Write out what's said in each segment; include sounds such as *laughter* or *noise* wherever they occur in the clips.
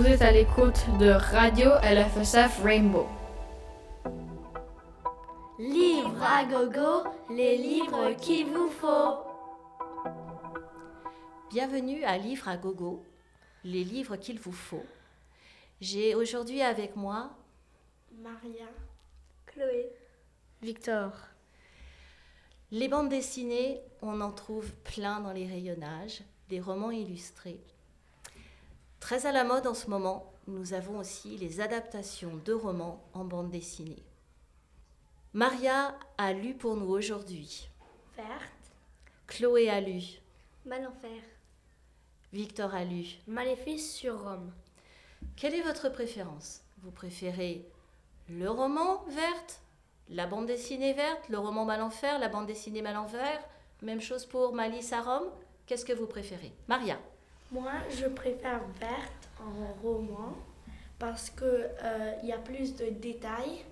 Vous êtes à l'écoute de Radio LFSF Rainbow. Livre à gogo, les livres qu'il vous faut. Bienvenue à Livre à gogo, les livres qu'il vous faut. J'ai aujourd'hui avec moi Maria, Chloé, Victor. Les bandes dessinées, on en trouve plein dans les rayonnages, des romans illustrés. Très à la mode en ce moment, nous avons aussi les adaptations de romans en bande dessinée. Maria a lu pour nous aujourd'hui. Verte, Chloé a lu. Malenfer, Victor a lu. Maléfice sur Rome. Quelle est votre préférence? Vous préférez le roman verte, la bande dessinée verte, le roman Malenfer, la bande dessinée Malenfer Même chose pour Malice à Rome? Qu'est-ce que vous préférez? Maria Moi, je préfère verte en roman parce que euh, il y a plus de détails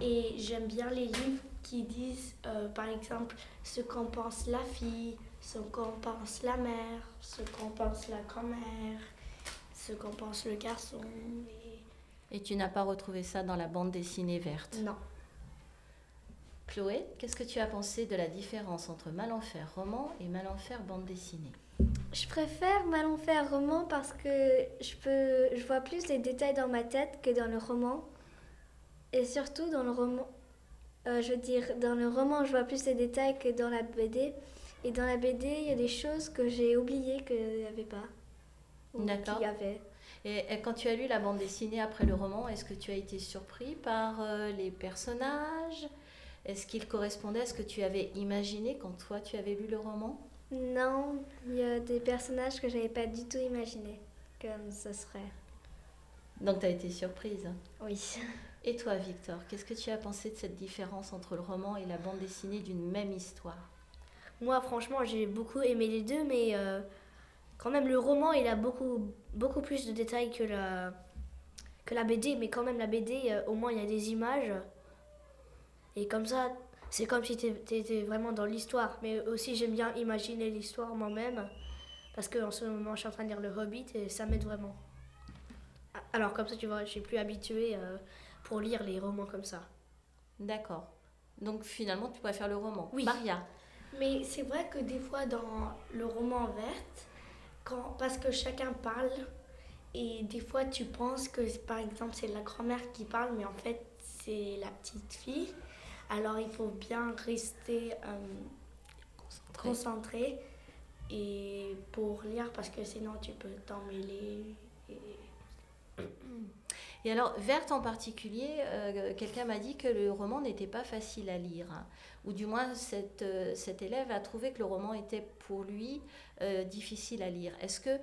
et j'aime bien les livres qui disent, euh, par exemple, ce qu'en pense la fille, ce qu'en pense la mère, ce qu'en pense la grand-mère, ce qu'en pense le garçon. Et... Et tu n'as pas retrouvé ça dans la bande dessinée verte? Non. Chloé, qu'est-ce que tu as pensé de la différence entre Malenfer roman et Malenfer bande dessinée? Je préfère Malenfer roman parce que je, peux, je vois plus les détails dans ma tête que dans le roman. Et surtout dans le roman, euh, je veux dire, dans le roman, je vois plus les détails que dans la BD. Et dans la BD, il y a des choses que j'ai oubliées qu'il n'y avait pas. D'accord. qu'il y avait. et, et quand tu as lu la bande dessinée après le roman, est-ce que tu as été surpris par euh, les personnages? Est-ce qu'ils correspondaient à ce que tu avais imaginé quand toi tu avais lu le roman? Non, il y a des personnages que j'avais pas du tout imaginé comme ce serait. Donc tu as été surprise. Oui. Et toi Victor, qu'est-ce que tu as pensé de cette différence entre le roman et la bande dessinée d'une même histoire? Moi, franchement, j'ai beaucoup aimé les deux, mais euh, quand même, le roman, il a beaucoup, beaucoup plus de détails que la, que la BD. Mais quand même, la BD, euh, au moins, il y a des images. Et comme ça, c'est comme si tu étais vraiment dans l'histoire. Mais aussi, j'aime bien imaginer l'histoire moi-même. Parce qu'en ce moment, je suis en train de lire Le Hobbit et ça m'aide vraiment. Alors, comme ça, tu vois, je suis plus habituée euh, pour lire les romans comme ça. D'accord. Donc finalement tu préfères le roman Oui. Maria Mais c'est vrai que des fois dans le roman verte, quand, parce que chacun parle, et des fois tu penses que par exemple c'est la grand-mère qui parle, mais en fait c'est la petite fille. Alors il faut bien rester euh, concentré et pour lire parce que sinon tu peux t'emmêler. Et... Et alors, Verte en particulier, euh, quelqu'un m'a dit que le roman n'était pas facile à lire. hein. Ou du moins, cette, euh, cet élève a trouvé que le roman était pour lui difficile à lire. Est-ce que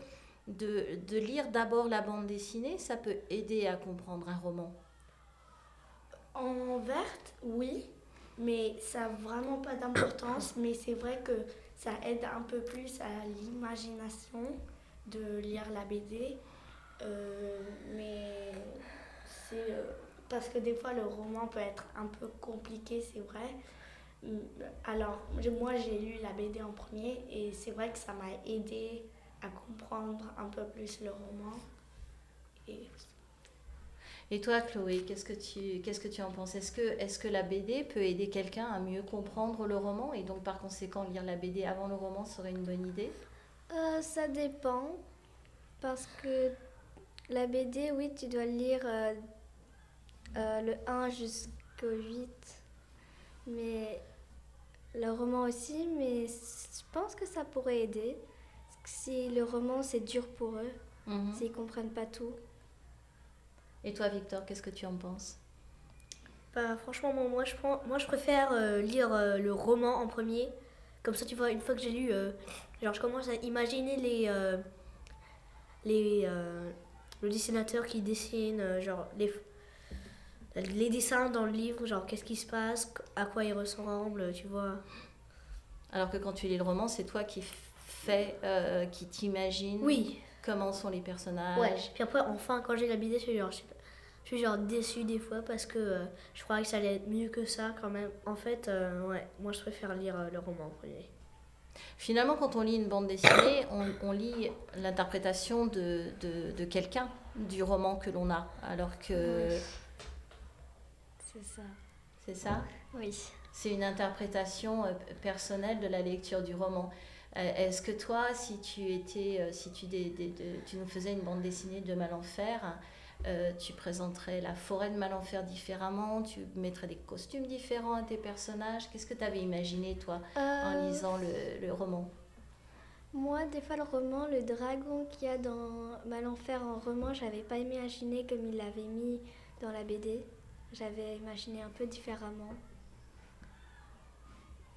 de, de lire d'abord la bande dessinée, ça peut aider à comprendre un roman? En verte, oui, mais ça n'a vraiment pas d'importance. *coughs* mais c'est vrai que ça aide un peu plus à l'imagination de lire la BD. Euh, mais c'est euh, parce que des fois le roman peut être un peu compliqué, c'est vrai. Mm, Alors, moi j'ai lu la BD en premier et c'est vrai que ça m'a aidé à comprendre un peu plus le roman. Et toi, Chloé, qu'est-ce que tu, qu'est-ce que tu en penses? Est-ce que, est que la BD peut aider quelqu'un à mieux comprendre le roman? Et donc par conséquent lire la BD avant le roman serait une bonne idée? Euh, ça dépend. Parce que la BD, oui, tu dois lire euh, euh, le 1 jusqu'au 8. Mais le roman aussi, mais je pense que ça pourrait aider. Si le roman, c'est dur pour eux, Mhm. s'ils comprennent pas tout. Et toi, Victor, qu'est-ce que tu en penses? Bah, franchement, moi, moi, je, prends, moi je préfère euh, lire euh, le roman en premier. Comme ça, tu vois, une fois que j'ai lu, euh, genre, je commence à imaginer les, les, le dessinateur qui dessine, genre, les, les dessins dans le livre, genre, qu'est-ce qui se passe, à quoi ils ressemblent, tu vois. Alors que quand tu lis le roman, c'est toi qui fais, qui t'imagine Oui, comment sont les personnages. ouais. Puis après, enfin, quand j'ai la BD, je suis genre, je suis genre déçue des fois parce que euh, je croyais que ça allait être mieux que ça quand même. En fait, euh, ouais, moi je préfère lire euh, le roman en premier. Finalement, quand on lit une bande dessinée, *coughs* on, on lit l'interprétation de, de, de quelqu'un. du roman que l'on a, alors que Oui. C'est ça. c'est ça? Oui. C'est une interprétation personnelle de la lecture du roman. Euh, Est-ce que toi, si tu étais, euh, si tu, des- des- de- tu nous faisais une bande dessinée de Malenfer, euh, tu présenterais la forêt de Malenfer différemment, tu mettrais des costumes différents à tes personnages? Qu'est-ce que tu avais imaginé toi en lisant le, le roman? Moi, des fois, le roman, le dragon qu'il y a dans Malenfer en roman, j'avais pas imaginé comme il l'avait mis dans la BD. J'avais imaginé un peu différemment.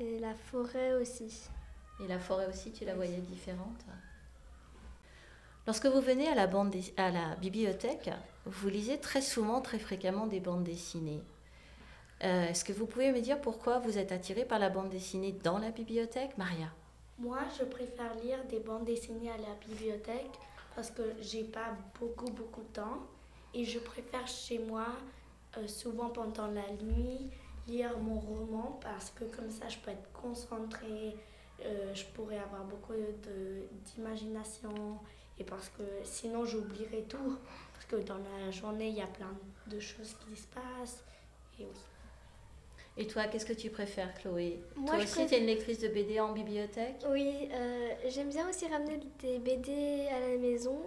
Et la forêt aussi. Et la forêt aussi, tu la voyais différente Lorsque vous venez à la, bande à la bibliothèque, vous lisez très souvent, très fréquemment des bandes dessinées. Euh, Est-ce que vous pouvez me dire pourquoi vous êtes attiré par la bande dessinée dans la bibliothèque, Maria? Moi, je préfère lire des bandes dessinées à la bibliothèque parce que j'ai pas beaucoup, beaucoup de temps. Et je préfère chez moi, euh, souvent pendant la nuit, lire mon roman parce que comme ça, je peux être concentrée, euh, je pourrais avoir beaucoup de- d'imagination. Et parce que sinon, j'oublierais tout. Parce que dans la journée, il y a plein de choses qui se passent. Et oui. Et toi, qu'est-ce que tu préfères, Chloé? Moi, Toi je aussi, préfère- tu es une lectrice de BD en bibliothèque? Oui, euh, j'aime bien aussi ramener des BD à la maison.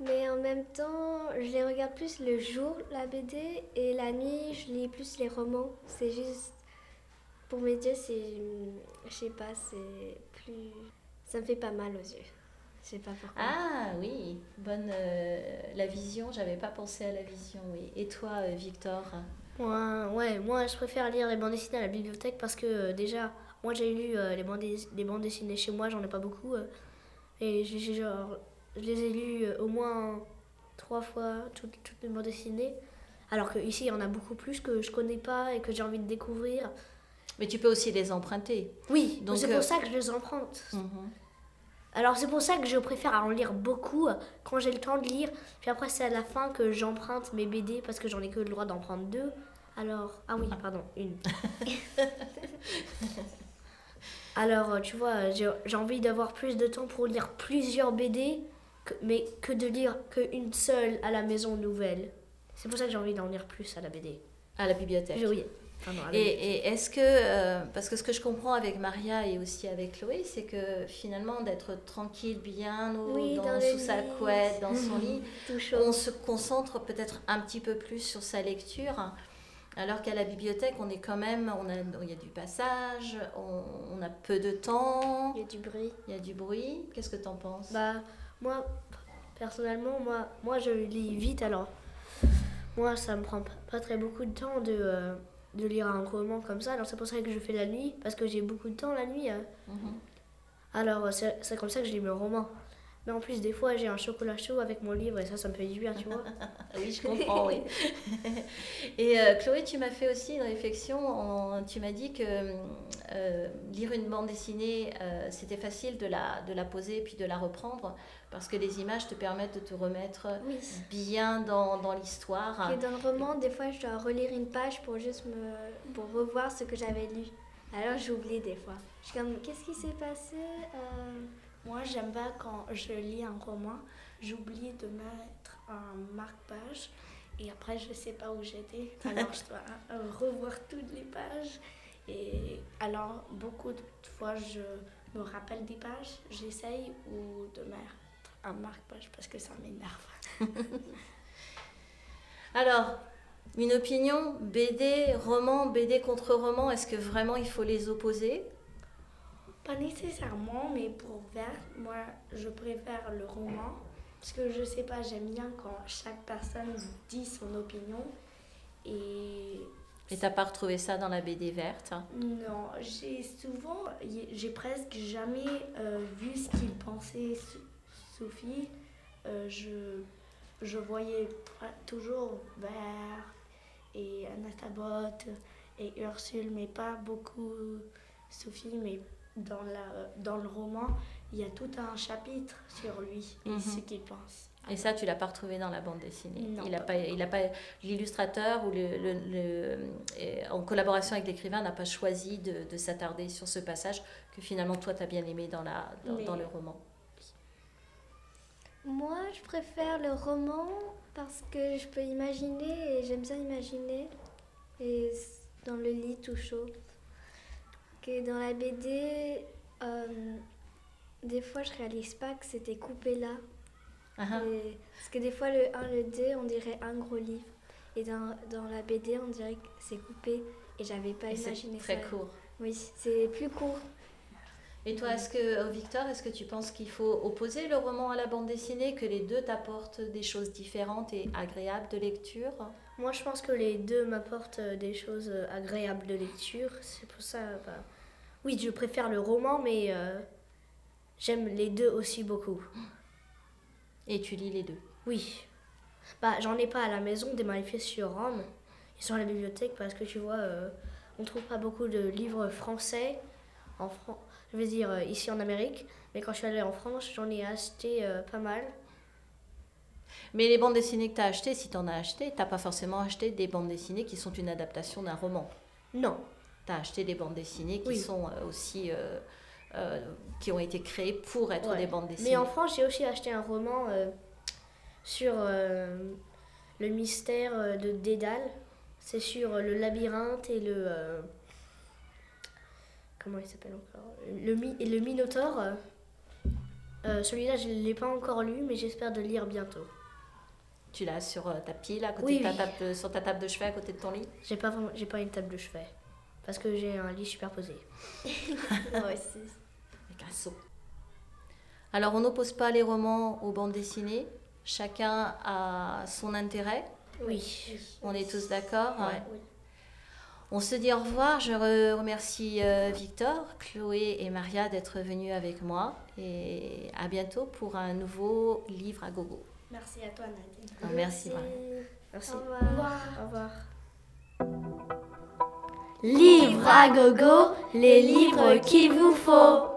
Mais en même temps, je les regarde plus le jour, la BD, et la nuit, je lis plus les romans. C'est juste. Pour mes yeux, c'est. Je sais pas, c'est plus. Ça me fait pas mal aux yeux. Je sais pas pourquoi. Ah oui, bonne euh, la vision, j'avais pas pensé à la vision, oui. Et toi, euh, Victor? Moi, ouais, moi je préfère lire les bandes dessinées à la bibliothèque parce que euh, déjà, moi j'ai lu euh, les, bandes les bandes dessinées chez moi, j'en ai pas beaucoup. euh, et j'ai genre, je les ai lues euh, au moins trois fois, toutes, toutes les bandes dessinées. Alors qu'ici, il y en a beaucoup plus que je connais pas et que j'ai envie de découvrir. Mais tu peux aussi les emprunter. Oui, Donc, c'est euh, pour ça que je les emprunte. Mhm. Alors c'est pour ça que je préfère en lire beaucoup euh, quand j'ai le temps de lire. Puis après c'est à la fin que j'emprunte mes BD parce que j'en ai que le droit d'en prendre deux. Alors, ah oui, pardon, une. *laughs* Alors euh, tu vois, j'ai envie d'avoir plus de temps pour lire plusieurs BD, que- mais que de lire qu'une seule à la maison nouvelle. C'est pour ça que j'ai envie d'en lire plus à la BD. À la bibliothèque. Oui. La Et, est-ce que, euh, parce que ce que je comprends avec Maria et aussi avec Chloé, c'est que finalement d'être tranquille, bien au- Oui, dans, sous sa couette, dans son lit, *laughs* Tout chaud. on se concentre peut-être un petit peu plus sur sa lecture, alors qu'à la bibliothèque, on est quand même, on a, il y a du passage, on, on a peu de temps, Il y a du bruit. il y a du bruit. Qu'est-ce que tu en penses? Bah, moi, personnellement, moi, moi, je lis vite, alors moi, ça me prend pas très beaucoup de temps de, euh, de lire un roman comme ça. Alors, c'est pour ça que je fais la nuit, parce que j'ai beaucoup de temps la nuit. euh. Mhm. Alors, c'est c'est comme ça que je lis mes romans. Mais en plus, des fois, j'ai un chocolat chaud avec mon livre, et ça, ça me fait du bien, tu vois. *laughs* Oui, je comprends, oui. *laughs* Et euh, Chloé, tu m'as fait aussi une réflexion. en- tu m'as dit que euh, lire une bande dessinée, euh, c'était facile de la, de la poser puis de la reprendre parce que les images te permettent de te remettre Oui. bien dans, dans l'histoire. Et dans le roman, des fois, je dois relire une page pour juste me. pour revoir ce que j'avais lu. Alors j'oublie des fois. Je suis comme, qu'est-ce qui s'est passé Moi, j'aime pas quand je lis un roman, j'oublie de mettre un marque-page et après, je sais pas où j'étais. *laughs* Alors, je dois euh, revoir toutes les pages. Et alors, beaucoup de fois, je me rappelle des pages, j'essaye ou de mettre un marque-page parce que ça m'énerve. *laughs* Alors, une opinion BD, roman, BD contre roman, est-ce que vraiment il faut les opposer? Pas nécessairement, mais pour Vert, moi, je préfère le roman. Parce que je sais pas, j'aime bien quand chaque personne dit son opinion. Et Et t'as pas retrouvé ça dans la BD verte hein? Non, j'ai souvent, j'ai presque jamais euh, vu ce qu'il pensait Sophie. Euh, je, je voyais toujours Vert et Anatabot et Ursule, mais pas beaucoup Sophie. Mais dans, la, dans le roman, il y a tout un chapitre sur lui et Mhm. ce qu'il pense. Et ça, tu l'as pas retrouvé dans la bande dessinée. Non, il a pas. pas, il a pas, l'illustrateur ou le, le- le- euh, en collaboration avec l'écrivain n'a pas choisi de, de s'attarder sur ce passage que finalement toi tu as bien aimé dans la, dans, Mais- dans le roman. Moi, je préfère le roman parce que je peux imaginer et j'aime bien imaginer. Et dans le lit tout chaud. Que dans la BD, euh, des fois, je réalise pas que c'était coupé là. Ah, ah. Et- parce que des fois, le 1, le 2, on dirait un gros livre. Et dans, dans la BD, on dirait que c'est coupé. Et j'avais pas Et c'est imaginé très ça. court. Oui, c'est plus court. Et toi, est-ce que, euh, Victor, est-ce que tu penses qu'il faut opposer le roman à la bande dessinée, que les deux t'apportent des choses différentes et agréables de lecture? Moi, je pense que les deux m'apportent euh, des choses agréables de lecture. C'est pour ça. bah, oui, je préfère le roman, mais euh, j'aime les deux aussi beaucoup. Et tu lis les deux? Oui. Bah, j'en ai pas à la maison des manifestes sur Rome. Ils sont à la bibliothèque parce que tu vois, euh, on trouve pas beaucoup de livres français en France. Je veux dire, euh, ici en Amérique. Mais quand je suis allée en France, j'en ai acheté euh, pas mal. Mais les bandes dessinées que tu as achetées, si tu en as acheté, tu pas forcément acheté des bandes dessinées qui sont une adaptation d'un roman? Non. Tu as acheté des bandes dessinées qui Oui. sont euh, aussi. euh, euh, qui ont été créées pour être Ouais. des bandes dessinées. Mais en France, j'ai aussi acheté un roman sur le mystère de Dédale. C'est sur le labyrinthe et le. comment il s'appelle encore? Le, mi- et le Minotaure. euh. Celui-là, je ne l'ai pas encore lu, mais j'espère de le lire bientôt. Tu l'as sur ta pile, à côté Oui, de ta oui. table, sur ta table de chevet, à côté de ton lit? J'ai pas, pas une table de chevet. Parce que j'ai un lit superposé. *laughs* Moi aussi. Avec un seau. Alors, on n'oppose pas les romans aux bandes dessinées. Chacun a son intérêt. Oui. On est tous d'accord Ouais. On se dit au revoir. Je re- remercie euh, Victor, Chloé et Maria d'être venus avec moi. Et à bientôt pour un nouveau livre à gogo. Merci à toi, Nadine. Ah, Merci. Maria. Merci. Au revoir. Au revoir. Livre à gogo, les livres qu'il vous faut.